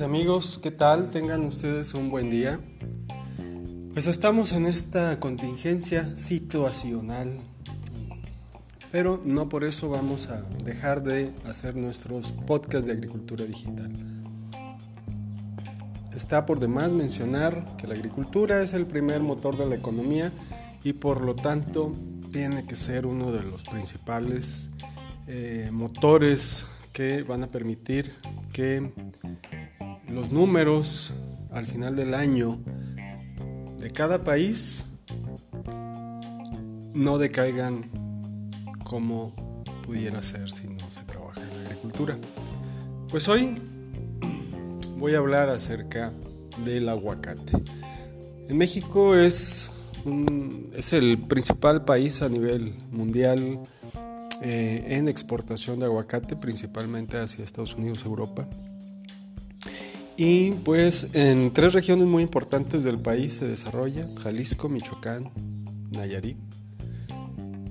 amigos? ¿Qué tal? Tengan ustedes un buen día. Pues estamos en esta contingencia situacional, pero no por eso vamos a dejar de hacer nuestros podcasts de agricultura digital. Está por demás mencionar que la agricultura es el primer motor de la economía y por lo tanto tiene que ser uno de los principales eh, motores que van a permitir que los números al final del año de cada país no decaigan como pudiera ser si no se trabaja en la agricultura. Pues hoy voy a hablar acerca del aguacate. En México es, es el principal país a nivel mundial eh, en exportación de aguacate, principalmente hacia Estados Unidos, Europa. Y pues en tres regiones muy importantes del país se desarrolla, Jalisco, Michoacán, Nayarit,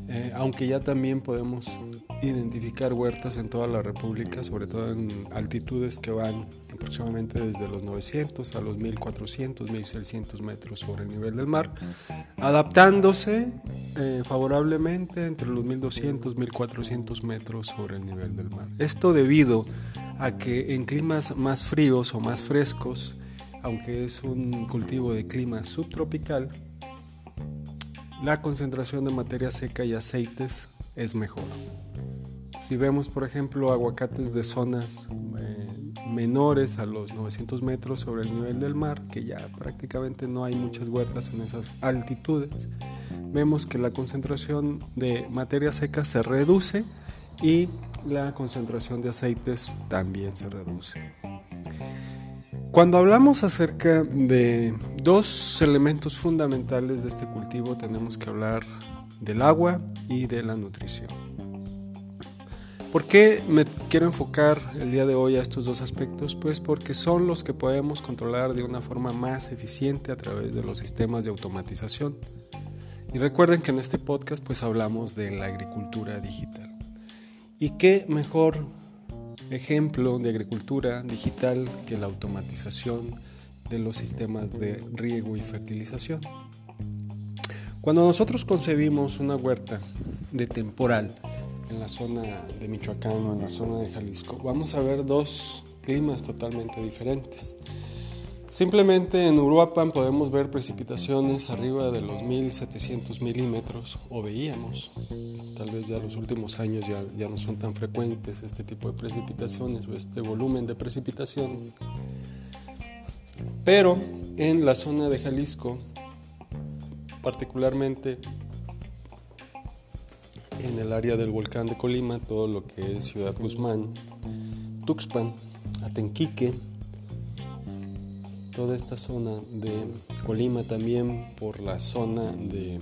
eh, aunque ya también podemos identificar huertas en toda la República, sobre todo en altitudes que van aproximadamente desde los 900 a los 1400, 1600 metros sobre el nivel del mar, adaptándose eh, favorablemente entre los 1200, 1400 metros sobre el nivel del mar. Esto debido que en climas más fríos o más frescos, aunque es un cultivo de clima subtropical, la concentración de materia seca y aceites es mejor. Si vemos, por ejemplo, aguacates de zonas eh, menores a los 900 metros sobre el nivel del mar, que ya prácticamente no hay muchas huertas en esas altitudes, vemos que la concentración de materia seca se reduce y la concentración de aceites también se reduce. Cuando hablamos acerca de dos elementos fundamentales de este cultivo, tenemos que hablar del agua y de la nutrición. ¿Por qué me quiero enfocar el día de hoy a estos dos aspectos? Pues porque son los que podemos controlar de una forma más eficiente a través de los sistemas de automatización. Y recuerden que en este podcast pues hablamos de la agricultura digital. ¿Y qué mejor ejemplo de agricultura digital que la automatización de los sistemas de riego y fertilización? Cuando nosotros concebimos una huerta de temporal en la zona de Michoacán o en la zona de Jalisco, vamos a ver dos climas totalmente diferentes. Simplemente en Uruapan podemos ver precipitaciones arriba de los 1700 milímetros, o veíamos, tal vez ya los últimos años ya, ya no son tan frecuentes este tipo de precipitaciones o este volumen de precipitaciones. Pero en la zona de Jalisco particularmente en el área del volcán de Colima, todo lo que es Ciudad Guzmán, Tuxpan, Atenquique, toda esta zona de Colima también por la zona de,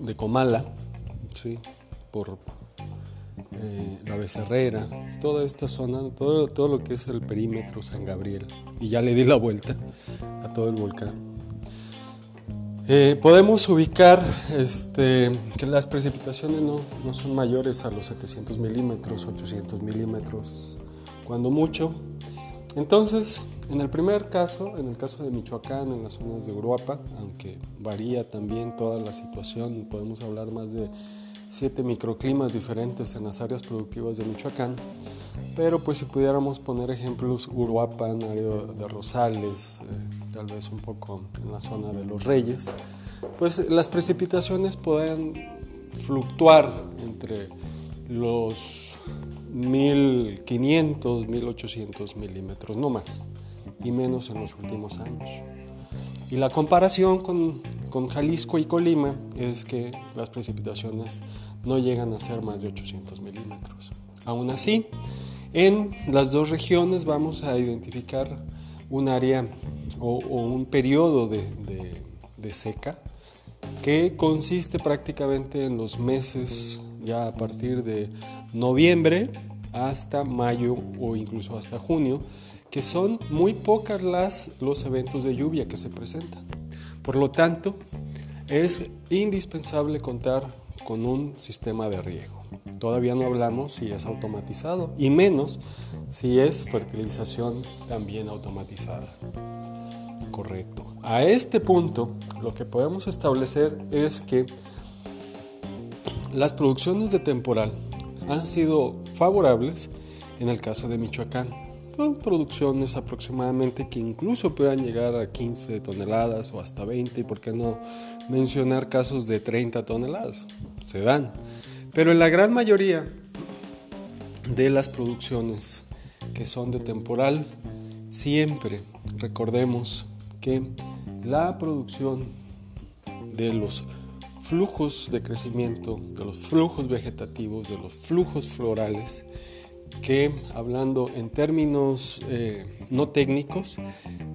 de, Comala, ¿sí? por eh, la Becerrera, toda esta zona, todo, todo lo que es el perímetro San Gabriel. Y ya le di la vuelta a todo el volcán. Eh, podemos ubicar este, que las precipitaciones no, no, son mayores a los 700 milímetros, 800 milímetros, cuando mucho. Entonces, en el primer caso, en el caso de Michoacán, en las zonas de Uruapa, aunque varía también toda la situación, podemos hablar más de siete microclimas diferentes en las áreas productivas de Michoacán. Pero pues si pudiéramos poner ejemplos, Uruapan, área de Rosales, eh, tal vez un poco en la zona de Los Reyes, pues las precipitaciones pueden fluctuar entre los 1500, 1800 milímetros, no más, y menos en los últimos años. Y la comparación con, con, Jalisco y Colima es que las precipitaciones no llegan a ser más de 800 milímetros. Aún así, en las dos regiones vamos a identificar un área o, un periodo de, de seca que consiste prácticamente en los meses ya a partir de noviembre hasta mayo o incluso hasta junio, que son muy pocas las, los eventos de lluvia que se presentan. Por lo tanto, es indispensable contar con un sistema de riego. Todavía no hablamos si es automatizado y menos si es fertilización también automatizada. Correcto. A este punto, lo que podemos establecer es que las producciones de temporal han sido favorables en el caso de Michoacán. Son producciones aproximadamente que incluso puedan llegar a 15 toneladas o hasta 20, y por qué no mencionar casos de 30 toneladas. Se dan. Pero en la gran mayoría de las producciones que son de temporal, siempre recordemos que la producción de los flujos de crecimiento, de los flujos vegetativos, de los flujos florales, que hablando en términos eh, no técnicos,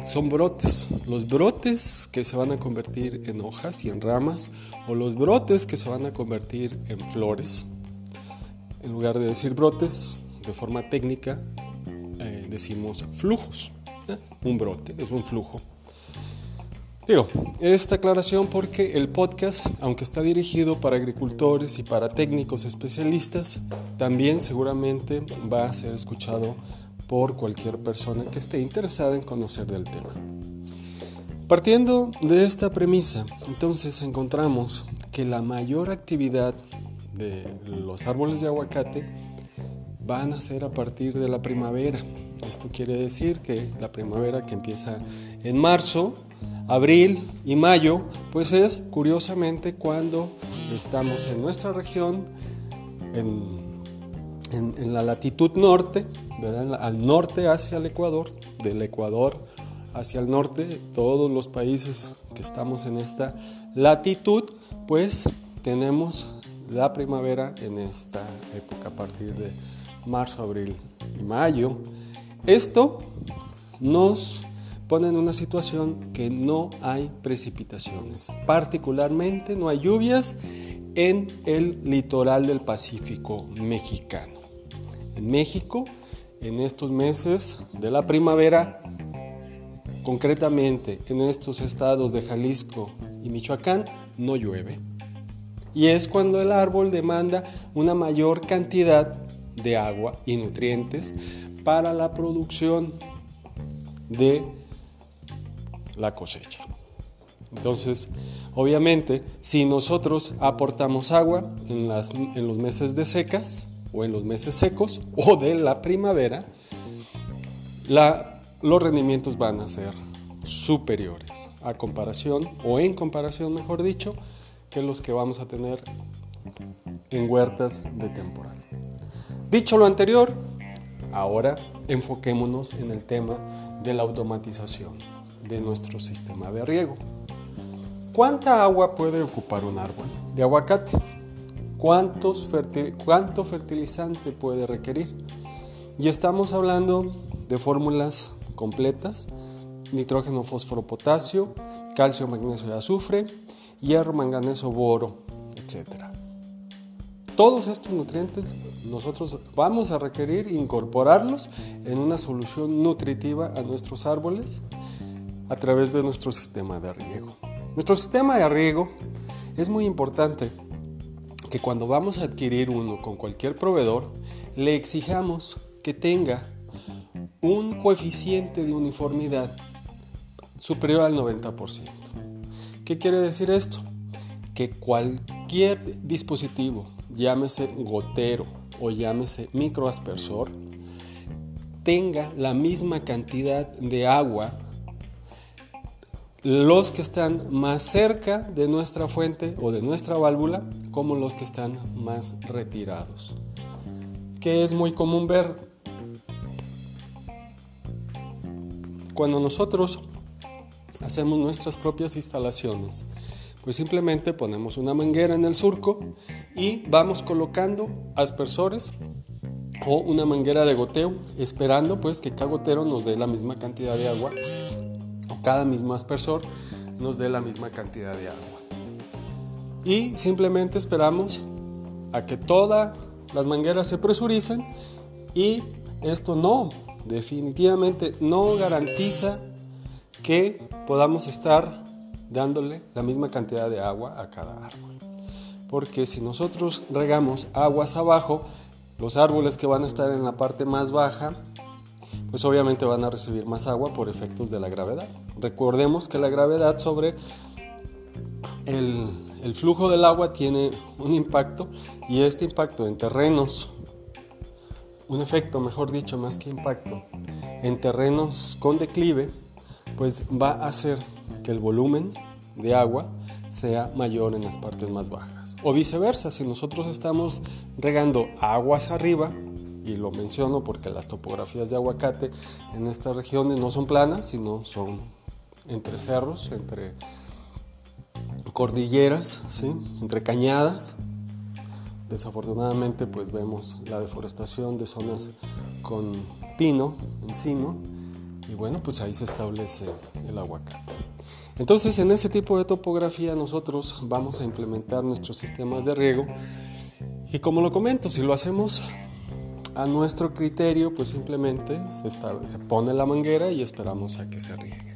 son brotes. Los brotes que se van a convertir en hojas y en ramas, o los brotes que se van a convertir en flores. En lugar de decir brotes, de forma técnica, eh, decimos flujos. ¿eh? Un brote es un flujo. Digo, esta aclaración porque el podcast, aunque está dirigido para agricultores y para técnicos especialistas, también seguramente va a ser escuchado por cualquier persona que esté interesada en conocer del tema. Partiendo de esta premisa, entonces encontramos que la mayor actividad de los árboles de aguacate van a ser a partir de la primavera. Esto quiere decir que la primavera que empieza en marzo, abril y mayo, pues es curiosamente cuando estamos en nuestra región, en, la latitud norte, al norte hacia el Ecuador, del Ecuador hacia el norte, todos los países que estamos en esta latitud, pues tenemos la primavera en esta época, a partir de marzo, abril y mayo. Esto nos pone en una situación que no hay precipitaciones. Particularmente no hay lluvias en el litoral del Pacífico mexicano. En México, en estos meses de la primavera, concretamente en estos estados de Jalisco y Michoacán, no llueve. Y es cuando el árbol demanda una mayor cantidad de agua y nutrientes para la producción de la cosecha. Entonces, obviamente, si nosotros aportamos agua en, las, en los meses de secas o en los meses secos o de la primavera, los rendimientos van a ser superiores a comparación o en comparación, mejor dicho, que los que vamos a tener en huertas de temporal. Dicho lo anterior, ahora enfoquémonos en el tema de la automatización de nuestro sistema de riego. ¿Cuánta agua puede ocupar un árbol de aguacate? ¿Cuántos ¿Cuánto fertilizante puede requerir? Y estamos hablando de fórmulas completas, nitrógeno, fósforo, potasio, calcio, magnesio y azufre, hierro, manganeso, boro, etc. Todos estos nutrientes nosotros vamos a requerir incorporarlos en una solución nutritiva a nuestros árboles a través de nuestro sistema de riego. Nuestro sistema de riego es muy importante que cuando vamos a adquirir uno con cualquier proveedor, le exijamos que tenga un coeficiente de uniformidad superior al 90%. ¿Qué quiere decir esto? Que cualquier dispositivo, llámese gotero o llámese microaspersor, tenga la misma cantidad de agua los que están más cerca de nuestra fuente o de nuestra válvula como los que están más retirados. Que es muy común ver cuando nosotros hacemos nuestras propias instalaciones. Pues simplemente ponemos una manguera en el surco y vamos colocando aspersores o una manguera de goteo, esperando pues que cada gotero nos dé la misma cantidad de agua cada mismo aspersor nos dé la misma cantidad de agua. Y simplemente esperamos a que todas las mangueras se presuricen y esto no, definitivamente no garantiza que podamos estar dándole la misma cantidad de agua a cada árbol. Porque si nosotros regamos aguas abajo, los árboles que van a estar en la parte más baja pues obviamente van a recibir más agua por efectos de la gravedad. Recordemos que la gravedad sobre el, flujo del agua tiene un impacto y este impacto en terrenos, un efecto mejor dicho, más que impacto, en terrenos con declive, pues va a hacer que el volumen de agua sea mayor en las partes más bajas. O viceversa, si nosotros estamos regando aguas arriba, y lo menciono porque las topografías de aguacate en estas regiones no son planas, sino son entre cerros, entre cordilleras, entre cañadas. Desafortunadamente pues vemos la deforestación de zonas con pino, encino, y bueno, pues ahí se establece el aguacate. Entonces, en ese tipo de topografía nosotros vamos a implementar nuestros sistemas de riego y como lo comento, si lo hacemos a nuestro criterio, pues simplemente se, pone la manguera y esperamos a que se riegue.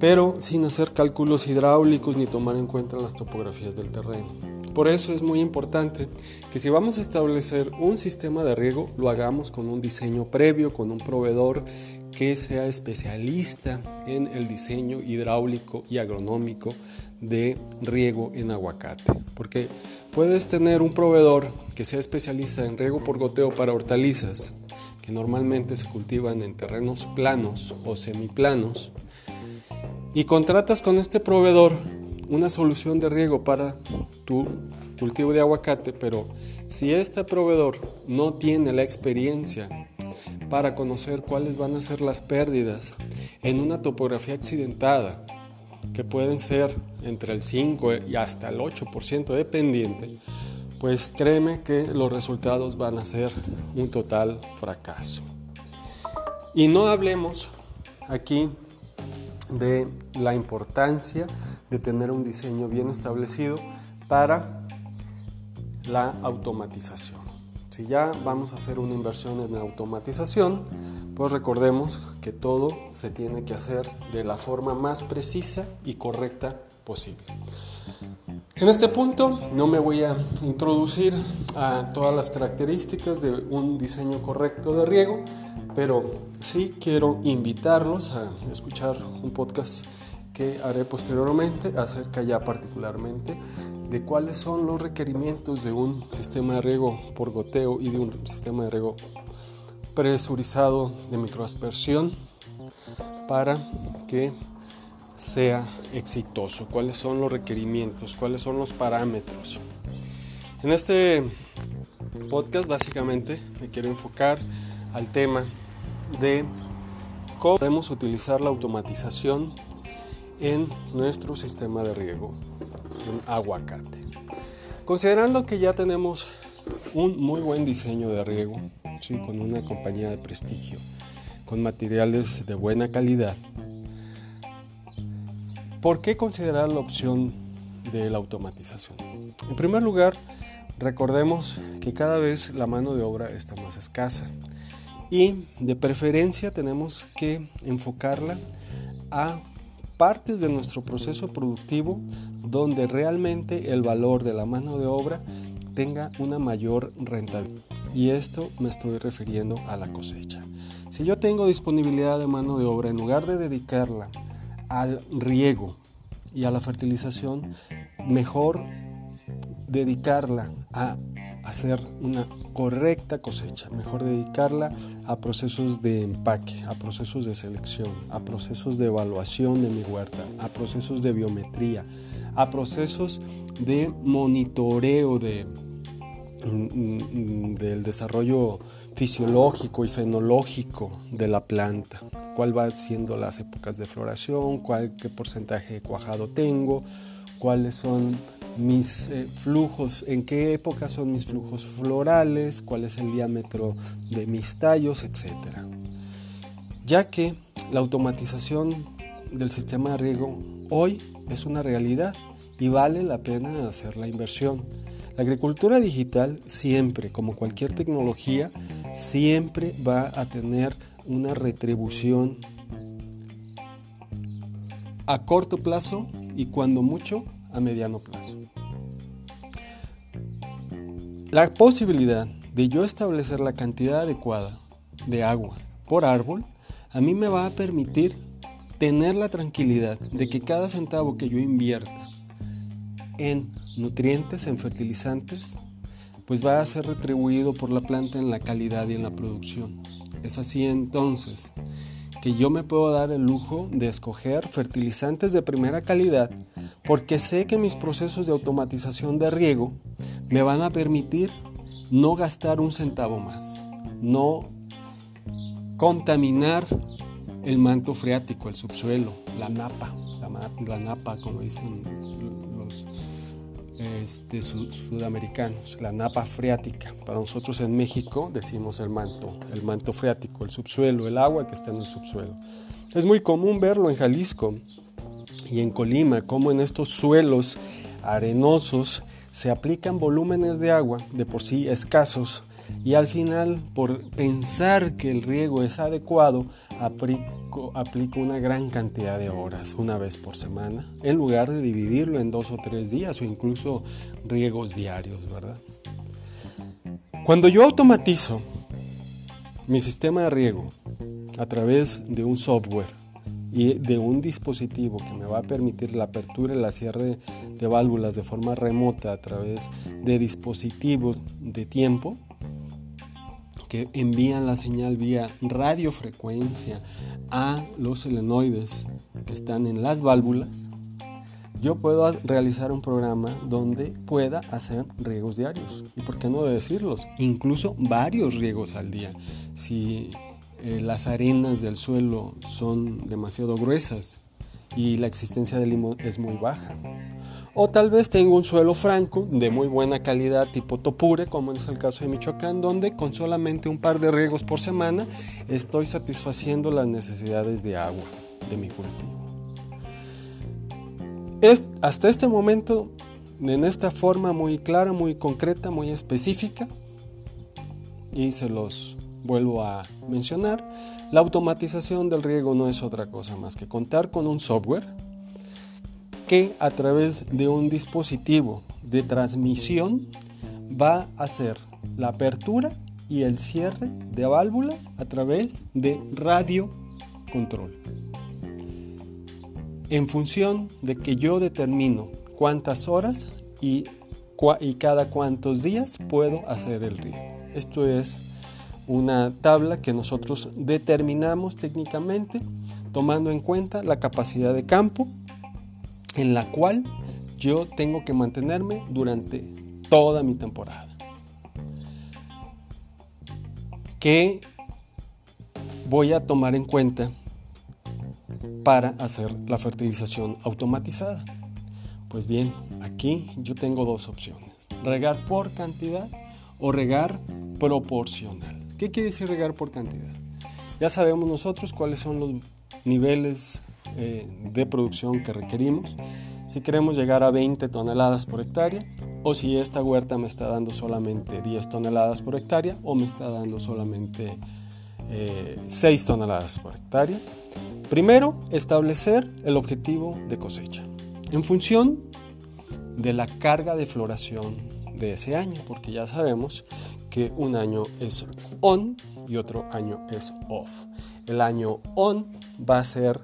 Pero sin hacer cálculos hidráulicos ni tomar en cuenta las topografías del terreno. Por eso es muy importante que si vamos a establecer un sistema de riego, lo hagamos con un diseño previo, con un proveedor que sea especialista en el diseño hidráulico y agronómico de riego en aguacate. Porque puedes tener un proveedor que sea especialista en riego por goteo para hortalizas, que normalmente se cultivan en terrenos planos o semiplanos, y contratas con este proveedor una solución de riego para tu cultivo de aguacate, pero si este proveedor no tiene la experiencia para conocer cuáles van a ser las pérdidas en una topografía accidentada, que pueden ser entre el 5 y hasta el 8% dependiente, pues créeme que los resultados van a ser un total fracaso. Y no hablemos aquí de la importancia de tener un diseño bien establecido para la automatización. Si ya vamos a hacer una inversión en automatización, pues recordemos que todo se tiene que hacer de la forma más precisa y correcta posible. En este punto no me voy a introducir a todas las características de un diseño correcto de riego, pero sí quiero invitarlos a escuchar un podcast que haré posteriormente acerca ya particularmente de cuáles son los requerimientos de un sistema de riego por goteo y de un sistema de riego presurizado de microaspersión para que sea exitoso, cuáles son los requerimientos, cuáles son los parámetros. En este podcast básicamente me quiero enfocar al tema de cómo podemos utilizar la automatización en nuestro sistema de riego en aguacate. Considerando que ya tenemos un muy buen diseño de riego, ¿sí? con una compañía de prestigio, con materiales de buena calidad, ¿por qué considerar la opción de la automatización? En primer lugar, recordemos que cada vez la mano de obra está más escasa y de preferencia tenemos que enfocarla a partes de nuestro proceso productivo donde realmente el valor de la mano de obra tenga una mayor rentabilidad. Y esto me estoy refiriendo a la cosecha. Si yo tengo disponibilidad de mano de obra, en lugar de dedicarla al riego y a la fertilización, mejor dedicarla a hacer una correcta cosecha, mejor dedicarla a procesos de empaque, a procesos de selección, a procesos de evaluación de mi huerta, a procesos de biometría, a procesos de monitoreo de, del desarrollo fisiológico y fenológico de la planta, cuál va siendo las épocas de floración, cuál, qué porcentaje de cuajado tengo, cuáles son mis eh, flujos, en qué época son mis flujos florales, cuál es el diámetro de mis tallos, etc. Ya que la automatización del sistema de riego hoy es una realidad y vale la pena hacer la inversión. La agricultura digital siempre, como cualquier tecnología, siempre va a tener una retribución a corto plazo y cuando mucho a mediano plazo. La posibilidad de yo establecer la cantidad adecuada de agua por árbol, a mí me va a permitir tener la tranquilidad de que cada centavo que yo invierta en nutrientes, en fertilizantes, pues va a ser retribuido por la planta en la calidad y en la producción. Es así entonces que yo me puedo dar el lujo de escoger fertilizantes de primera calidad porque sé que mis procesos de automatización de riego me van a permitir no gastar un centavo más, no contaminar el manto freático, el subsuelo, la napa, la, napa como dicen este, sudamericanos, la napa freática. Para nosotros en México decimos el manto, el manto freático, el subsuelo, el agua que está en el subsuelo. Es muy común verlo en Jalisco y en Colima, como en estos suelos arenosos se aplican volúmenes de agua de por sí escasos y al final, por pensar que el riego es adecuado, aplico, una gran cantidad de horas, una vez por semana, en lugar de dividirlo en dos o tres días o incluso riegos diarios, ¿verdad? Cuando yo automatizo mi sistema de riego a través de un software y de un dispositivo que me va a permitir la apertura y la cierre de válvulas de forma remota a través de dispositivos de tiempo, que envían la señal vía radiofrecuencia a los selenoides que están en las válvulas, yo puedo realizar un programa donde pueda hacer riegos diarios. ¿Y por qué no decirlos? Incluso varios riegos al día. Si eh, las arenas del suelo son demasiado gruesas y la existencia de limón es muy baja. O tal vez tengo un suelo franco de muy buena calidad tipo topure, como es el caso de Michoacán, donde con solamente un par de riegos por semana estoy satisfaciendo las necesidades de agua de mi cultivo. Es, hasta este momento, en esta forma muy clara, muy concreta, muy específica, y se los vuelvo a mencionar, la automatización del riego no es otra cosa más que contar con un software que a través de un dispositivo de transmisión va a hacer la apertura y el cierre de válvulas a través de radio control. En función de que yo determino cuántas horas y, y cada cuántos días puedo hacer el riego. Esto es una tabla que nosotros determinamos técnicamente tomando en cuenta la capacidad de campo en la cual yo tengo que mantenerme durante toda mi temporada. ¿Qué voy a tomar en cuenta para hacer la fertilización automatizada? Pues bien, aquí yo tengo dos opciones. Regar por cantidad o regar proporcional. ¿Qué quiere decir regar por cantidad? Ya sabemos nosotros cuáles son los niveles eh, de producción que requerimos. Si queremos llegar a 20 toneladas por hectárea o si esta huerta me está dando solamente 10 toneladas por hectárea o me está dando solamente 6 eh, toneladas por hectárea. Primero, establecer el objetivo de cosecha en función de la carga de floración de ese año, porque ya sabemos que un año es on y otro año es off. El año on va a ser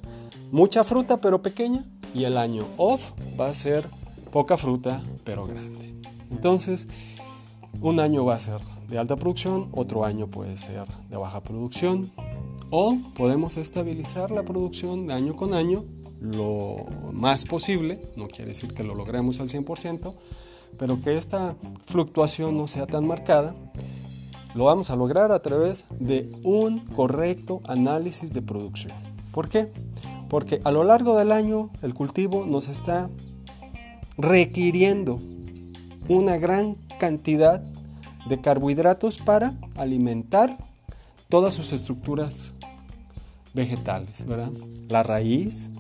mucha fruta pero pequeña y el año off va a ser poca fruta pero grande. Entonces, un año va a ser de alta producción, otro año puede ser de baja producción o podemos estabilizar la producción de año con año lo más posible, no quiere decir que lo logremos al 100%, pero que esta fluctuación no sea tan marcada, lo vamos a lograr a través de un correcto análisis de producción. ¿Por qué? Porque a lo largo del año el cultivo nos está requiriendo una gran cantidad de carbohidratos para alimentar todas sus estructuras vegetales, ¿verdad? La raíz,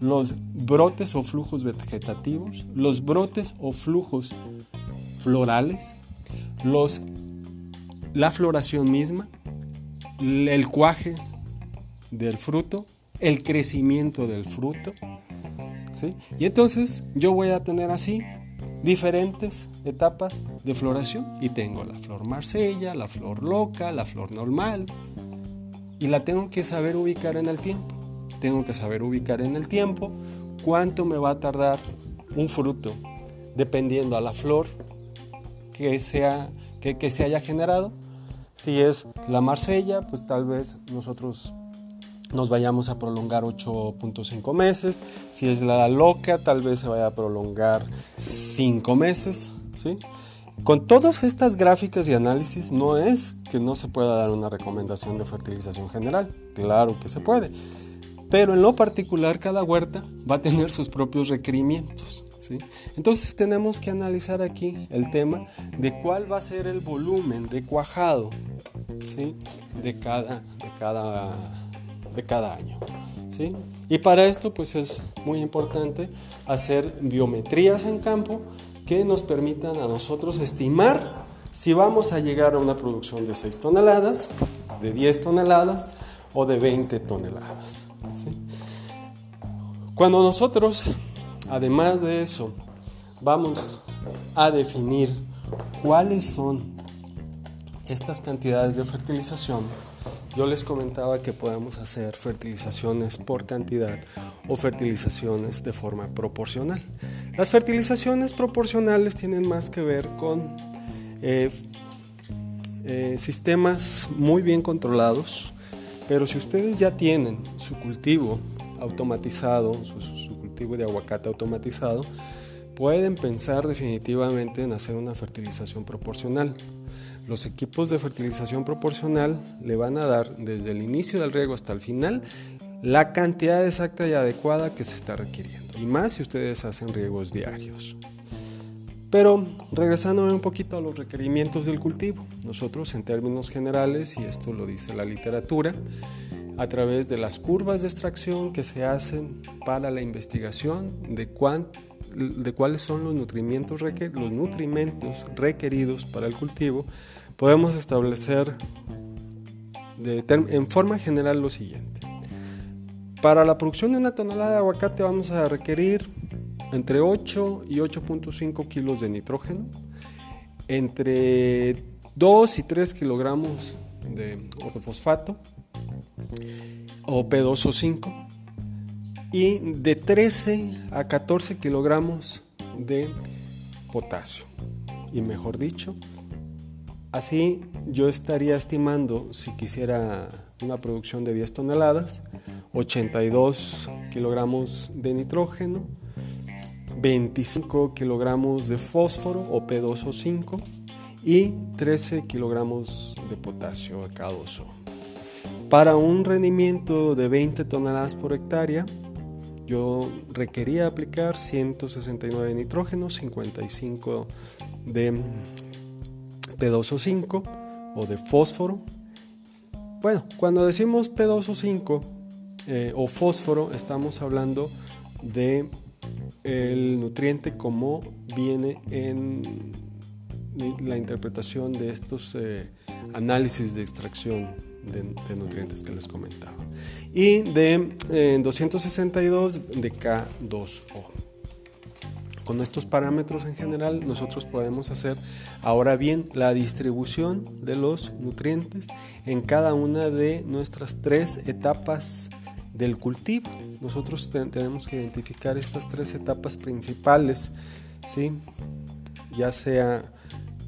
los brotes o flujos vegetativos, los brotes o flujos florales, la floración misma, el cuaje del fruto el crecimiento del fruto. ¿sí? Y entonces yo voy a tener así diferentes etapas de floración y tengo la flor marsella, la flor loca, la flor normal y la tengo que saber ubicar en el tiempo. Tengo que saber ubicar en el tiempo cuánto me va a tardar un fruto, dependiendo a la flor que, sea, que, que se haya generado. Si es la Marsella, pues tal vez nosotros nos vayamos a prolongar 8.5 meses. Si es la loca, tal vez se vaya a prolongar 5 meses. ¿sí? Con todas estas gráficas y análisis no es que no se pueda dar una recomendación de fertilización general, claro que se puede, pero en lo particular cada huerta va a tener sus propios requerimientos. ¿sí? Entonces tenemos que analizar aquí el tema de cuál va a ser el volumen de cuajado ¿sí? de, cada, de, cada, de cada año. ¿sí? Y para esto pues es muy importante hacer biometrías en campo que nos permitan a nosotros estimar si vamos a llegar a una producción de 6 toneladas, de 10 toneladas o de 20 toneladas. Cuando nosotros, además de eso, vamos a definir cuáles son estas cantidades de fertilización, yo les comentaba que podemos hacer fertilizaciones por cantidad o fertilizaciones de forma proporcional. Las fertilizaciones proporcionales tienen más que ver con eh, eh, sistemas muy bien controlados, pero si ustedes ya tienen su cultivo automatizado, su, su cultivo de aguacate automatizado, pueden pensar definitivamente en hacer una fertilización proporcional. Los equipos de fertilización proporcional le van a dar desde el inicio del riego hasta el final la cantidad exacta y adecuada que se está requiriendo. Y más si ustedes hacen riegos diarios. Pero regresando un poquito a los requerimientos del cultivo, nosotros en términos generales, y esto lo dice la literatura, a través de las curvas de extracción que se hacen para la investigación de, de cuáles son los nutrimentos, los nutrimentos requeridos para el cultivo, podemos establecer en forma general lo siguiente. Para la producción de una tonelada de aguacate vamos a requerir entre 8 y 8.5 kilos de nitrógeno, entre 2 y 3 kilogramos de fosfato o P2O5 y de 13 a 14 kilogramos de potasio. Y mejor dicho, Así yo estaría estimando, si quisiera una producción de 10 toneladas, 82 kilogramos de nitrógeno, 25 kilogramos de fósforo o P2O5 y 13 kilogramos de potasio K2O. Para un rendimiento de 20 toneladas por hectárea, yo requería aplicar 169 de nitrógeno, 55 de P2O5 o de fósforo. Bueno, cuando decimos P2O5 eh, o fósforo, estamos hablando de el nutriente como viene en la interpretación de estos eh, análisis de extracción de, nutrientes que les comentaba. Y de 262 eh, de K2O con estos parámetros en general nosotros podemos hacer ahora bien la distribución de los nutrientes en cada una de nuestras tres etapas del cultivo. Nosotros tenemos que identificar estas tres etapas principales, ¿sí? ya sea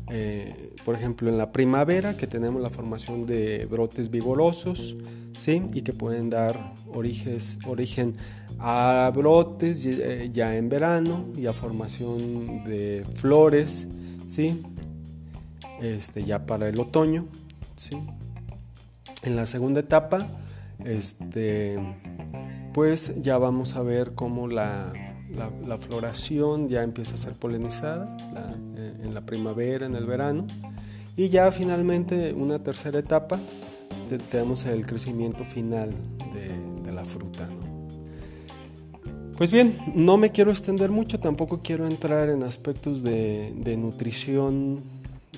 eh, por ejemplo en la primavera que tenemos la formación de brotes vigorosos ¿sí? y que pueden dar origen a brotes eh, ya en verano y a formación de flores, ¿sí? Este, ya para el otoño. ¿sí? En la segunda etapa, este, pues ya vamos a ver cómo la, la, floración ya empieza a ser polinizada eh, en la primavera, en el verano. Y ya finalmente una tercera etapa, este, tenemos el crecimiento final de, la fruta. Pues bien, no me quiero extender mucho, tampoco quiero entrar en aspectos de, nutrición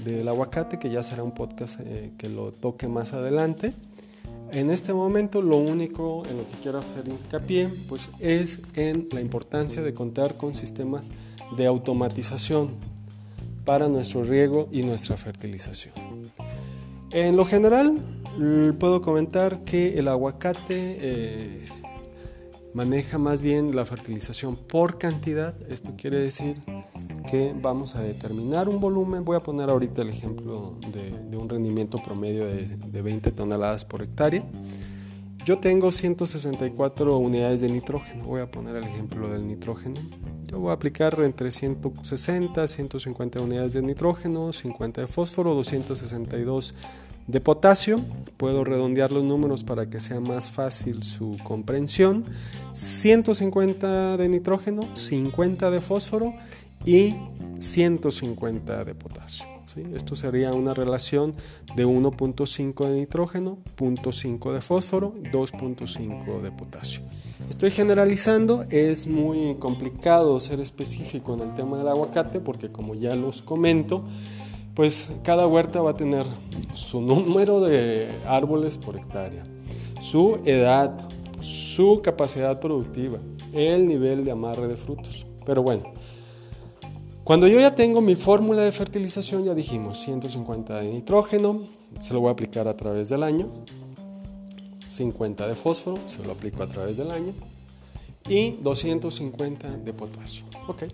del aguacate, que ya será un podcast eh, que lo toque más adelante. En este momento lo único en lo que quiero hacer hincapié pues, es en la importancia de contar con sistemas de automatización para nuestro riego y nuestra fertilización. En lo general, puedo comentar que el aguacate eh, maneja más bien la fertilización por cantidad. Esto quiere decir vamos a determinar un volumen. Voy a poner ahorita el ejemplo de, un rendimiento promedio de, de 20 toneladas por hectárea. Yo tengo 164 unidades de nitrógeno. Voy a poner el ejemplo del nitrógeno. Yo voy a aplicar entre 160 150 unidades de nitrógeno, 50 de fósforo, 262 de potasio. Puedo redondear los números para que sea más fácil su comprensión. 150 de nitrógeno, 50 de fósforo y 150 de potasio. Esto sería una relación de 1.5 de nitrógeno, 0.5 de fósforo, 2.5 de potasio. Estoy generalizando, es muy complicado ser específico en el tema del aguacate porque como ya los comento, pues cada huerta va a tener su número de árboles por hectárea, su edad, su capacidad productiva, el nivel de amarre de frutos. Pero bueno, cuando yo ya tengo mi fórmula de fertilización, ya dijimos 150 de nitrógeno, se lo voy a aplicar a través del año, 50 de fósforo, se lo aplico a través del año, y 250 de potasio. Ok.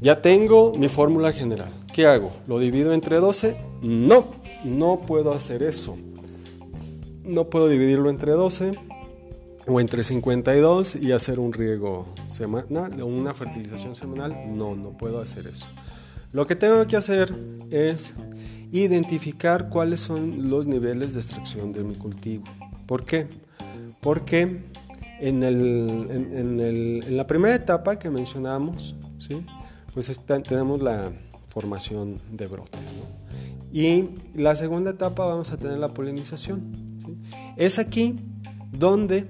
Ya tengo mi fórmula general. ¿Qué hago? ¿Lo divido entre 12? No, no puedo hacer eso. No puedo dividirlo entre 12 o entre 52 y hacer un riego semanal o una fertilización semanal. No, no puedo hacer eso. Lo que tengo que hacer es identificar cuáles son los niveles de extracción de mi cultivo. ¿Por qué? Porque en, en, la primera etapa que mencionamos, ¿sí? pues tenemos la formación de brotes. Y la segunda etapa vamos a tener la polinización. Es aquí donde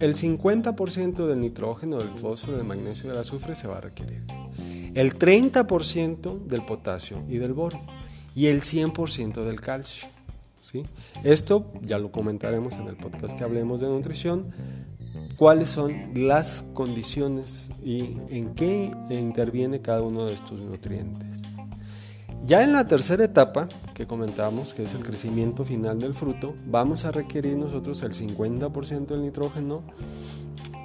el 50% del nitrógeno, del fósforo, del magnesio y del azufre se va a requerir. El 30% del potasio y del boro. Y el 100% del calcio. ¿sí? Esto ya lo comentaremos en el podcast que hablemos de nutrición. Cuáles son las condiciones y en qué interviene cada uno de estos nutrientes. Ya en la tercera etapa que comentamos, que es el crecimiento final del fruto, vamos a requerir nosotros el 50% del nitrógeno,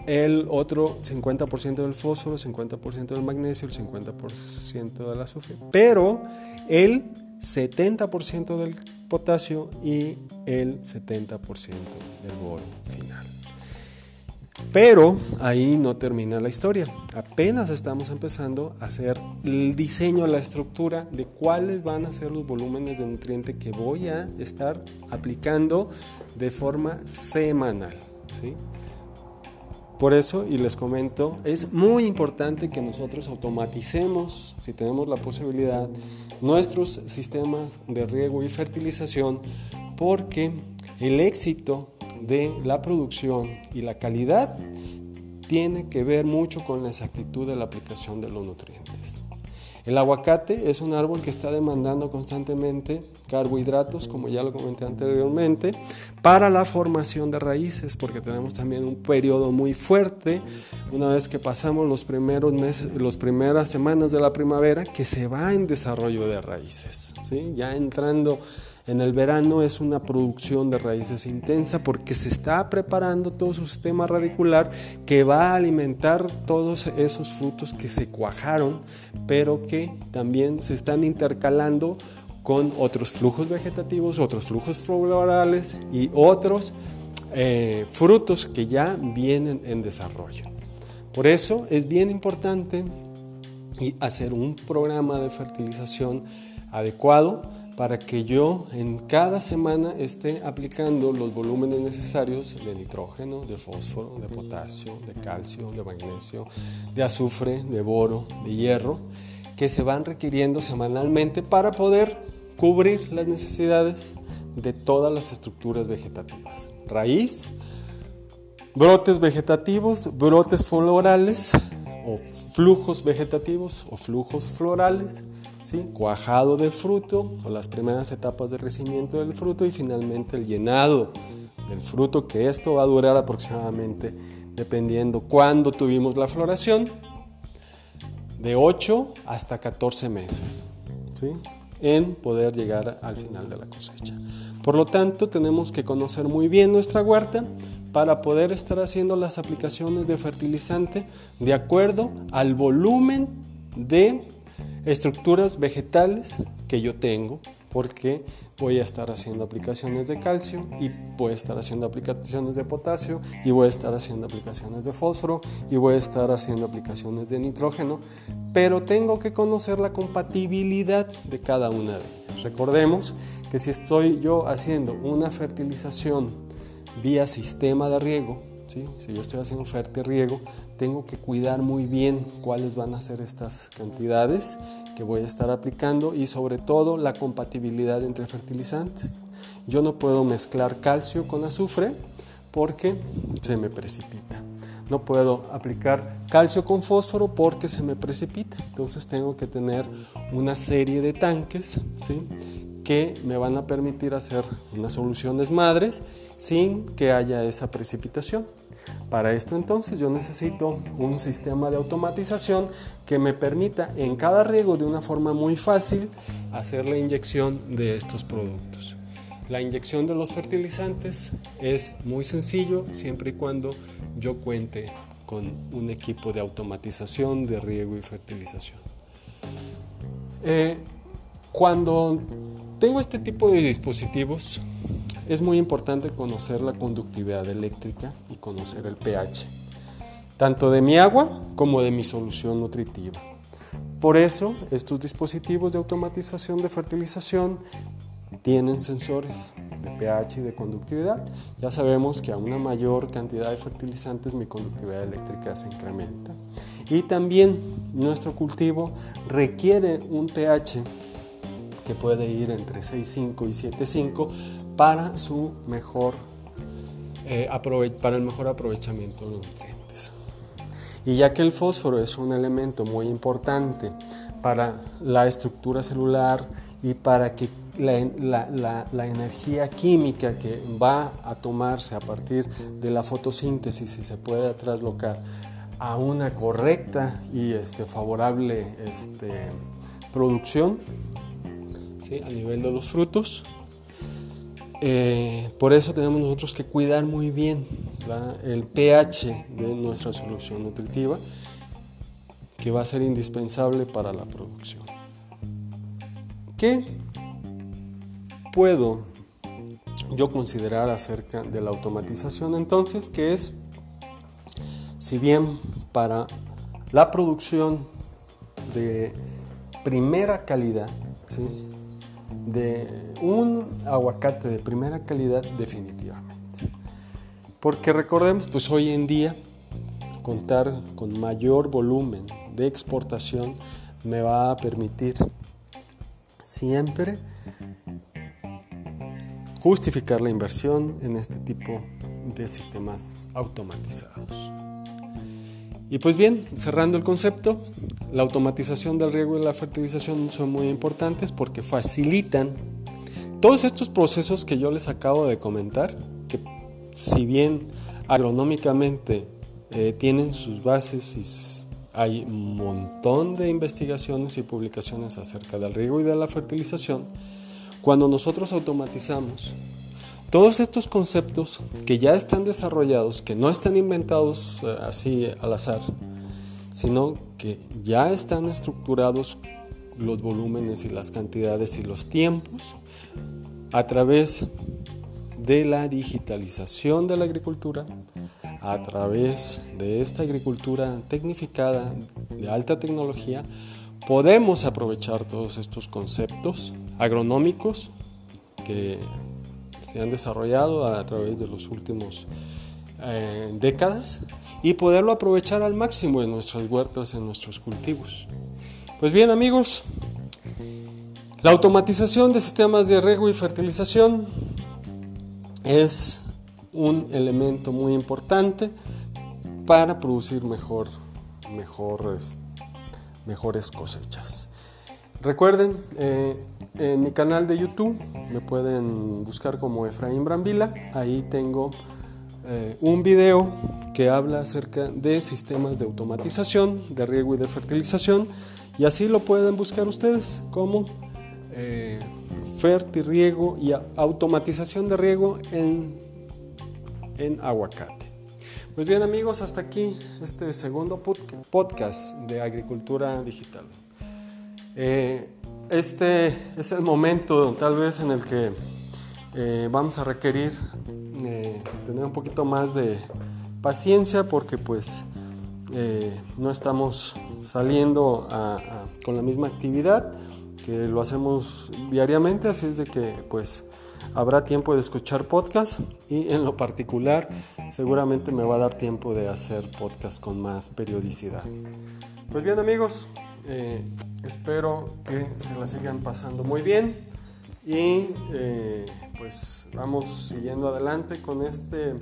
el otro 50% del fósforo, 50% del magnesio, el 50% del azufre, pero el 70% del potasio y el 70% del boro final. Pero ahí no termina la historia. Apenas estamos empezando a hacer el diseño, la estructura de cuáles van a ser los volúmenes de nutriente que voy a estar aplicando de forma semanal. ¿sí? Por eso, y les comento, es muy importante que nosotros automaticemos, si tenemos la posibilidad, nuestros sistemas de riego y fertilización, porque el éxito de la producción y la calidad tiene que ver mucho con la exactitud de la aplicación de los nutrientes. El aguacate es un árbol que está demandando constantemente carbohidratos, como ya lo comenté anteriormente, para la formación de raíces, porque tenemos también un periodo muy fuerte, una vez que pasamos los primeros meses, las primeras semanas de la primavera, que se va en desarrollo de raíces, ¿sí? ya entrando en el verano es una producción de raíces intensa porque se está preparando todo su sistema radicular que va a alimentar todos esos frutos que se cuajaron, pero que también se están intercalando con otros flujos vegetativos, otros flujos florales y otros eh, frutos que ya vienen en desarrollo. Por eso es bien importante hacer un programa de fertilización adecuado para que yo en cada semana esté aplicando los volúmenes necesarios de nitrógeno, de fósforo, de potasio, de calcio, de magnesio, de azufre, de boro, de hierro, que se van requiriendo semanalmente para poder cubrir las necesidades de todas las estructuras vegetativas. Raíz, brotes vegetativos, brotes florales o flujos vegetativos o flujos florales, cuajado del fruto o las primeras etapas de crecimiento del fruto y finalmente el llenado del fruto, que esto va a durar aproximadamente, dependiendo cuándo tuvimos la floración, de 8 hasta 14 meses. en poder llegar al final de la cosecha. Por lo tanto, tenemos que conocer muy bien nuestra huerta para poder estar haciendo las aplicaciones de fertilizante de acuerdo al volumen de estructuras vegetales que yo tengo porque voy a estar haciendo aplicaciones de calcio y voy a estar haciendo aplicaciones de potasio y voy a estar haciendo aplicaciones de fósforo y voy a estar haciendo aplicaciones de nitrógeno, pero tengo que conocer la compatibilidad de cada una de ellas. Recordemos que si estoy yo haciendo una fertilización vía sistema de riego, si yo estoy haciendo riego, tengo que cuidar muy bien cuáles van a ser estas cantidades que voy a estar aplicando y sobre todo la compatibilidad entre fertilizantes. Yo no puedo mezclar calcio con azufre porque se me precipita. No puedo aplicar calcio con fósforo porque se me precipita. Entonces tengo que tener una serie de tanques ¿sí? Que me van a permitir hacer unas soluciones madres sin que haya esa precipitación. Para esto entonces yo necesito un sistema de automatización que me permita en cada riego de una forma muy fácil hacer la inyección de estos productos. La inyección de los fertilizantes es muy sencillo siempre y cuando yo cuente con un equipo de automatización de riego y fertilización. Eh, cuando tengo este tipo de dispositivos, es muy importante conocer la conductividad eléctrica y conocer el pH, tanto de mi agua como de mi solución nutritiva. Por eso, estos dispositivos de automatización de fertilización tienen sensores de pH y de conductividad. Ya sabemos que a una mayor cantidad de fertilizantes mi conductividad eléctrica se incrementa. Y también nuestro cultivo requiere un pH que puede ir entre 6.5 y 7.5 para su mejor eh, para el mejor aprovechamiento de nutrientes. Y ya que el fósforo es un elemento muy importante para la estructura celular y para que la, la, energía química que va a tomarse a partir de la fotosíntesis y se puede traslocar a una correcta y este, favorable este, producción, a nivel de los frutos. Eh, por eso tenemos nosotros que cuidar muy bien el pH de nuestra solución nutritiva, que va a ser indispensable para la producción. ¿Qué puedo yo considerar acerca de la automatización entonces? Que es, si bien para la producción de primera calidad, ¿sí? De un aguacate de primera calidad definitivamente. Porque recordemos, pues hoy en día contar con mayor volumen de exportación me va a permitir siempre justificar la inversión en este tipo de sistemas automatizados. Y pues bien, cerrando el concepto, la automatización del riego y la fertilización son muy importantes porque facilitan todos estos procesos que yo les acabo de comentar, que si bien agronómicamente eh, tienen sus bases y hay un montón de investigaciones y publicaciones acerca del riego y de la fertilización, cuando nosotros automatizamos todos estos conceptos que ya están desarrollados, que no están inventados eh, así al azar, sino que ya están estructurados los volúmenes y las cantidades y los tiempos a través de la digitalización de la agricultura, a través de esta agricultura tecnificada de alta tecnología, podemos aprovechar todos estos conceptos agronómicos que se han desarrollado a través de los últimos eh, décadas y poderlo aprovechar al máximo en nuestras huertas, en nuestros cultivos. Pues bien amigos, la automatización de sistemas de riego y fertilización es un elemento muy importante para producir mejor, mejores, mejores cosechas. Recuerden, eh, en mi canal de YouTube me pueden buscar como Efraín Brambila. Ahí tengo eh, un video que habla acerca de sistemas de automatización, de riego y de fertilización. Y así lo pueden buscar ustedes como eh, fertirriego y automatización de riego en, en aguacate. Pues bien amigos, hasta aquí este segundo podcast de Agricultura Digital. Eh, este es el momento tal vez en el que eh, vamos a requerir eh, tener un poquito más de paciencia porque pues eh, no estamos saliendo con la misma actividad que lo hacemos diariamente, así es de que pues habrá tiempo de escuchar podcast y en lo particular seguramente me va a dar tiempo de hacer podcast con más periodicidad. Pues bien amigos, espero que se la sigan pasando muy bien y eh, pues vamos siguiendo adelante con este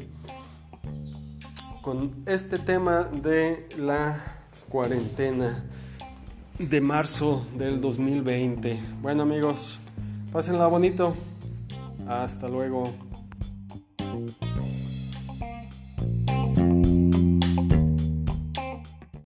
con este tema de la cuarentena de marzo del 2020. Bueno amigos, pásenla bonito. Hasta luego.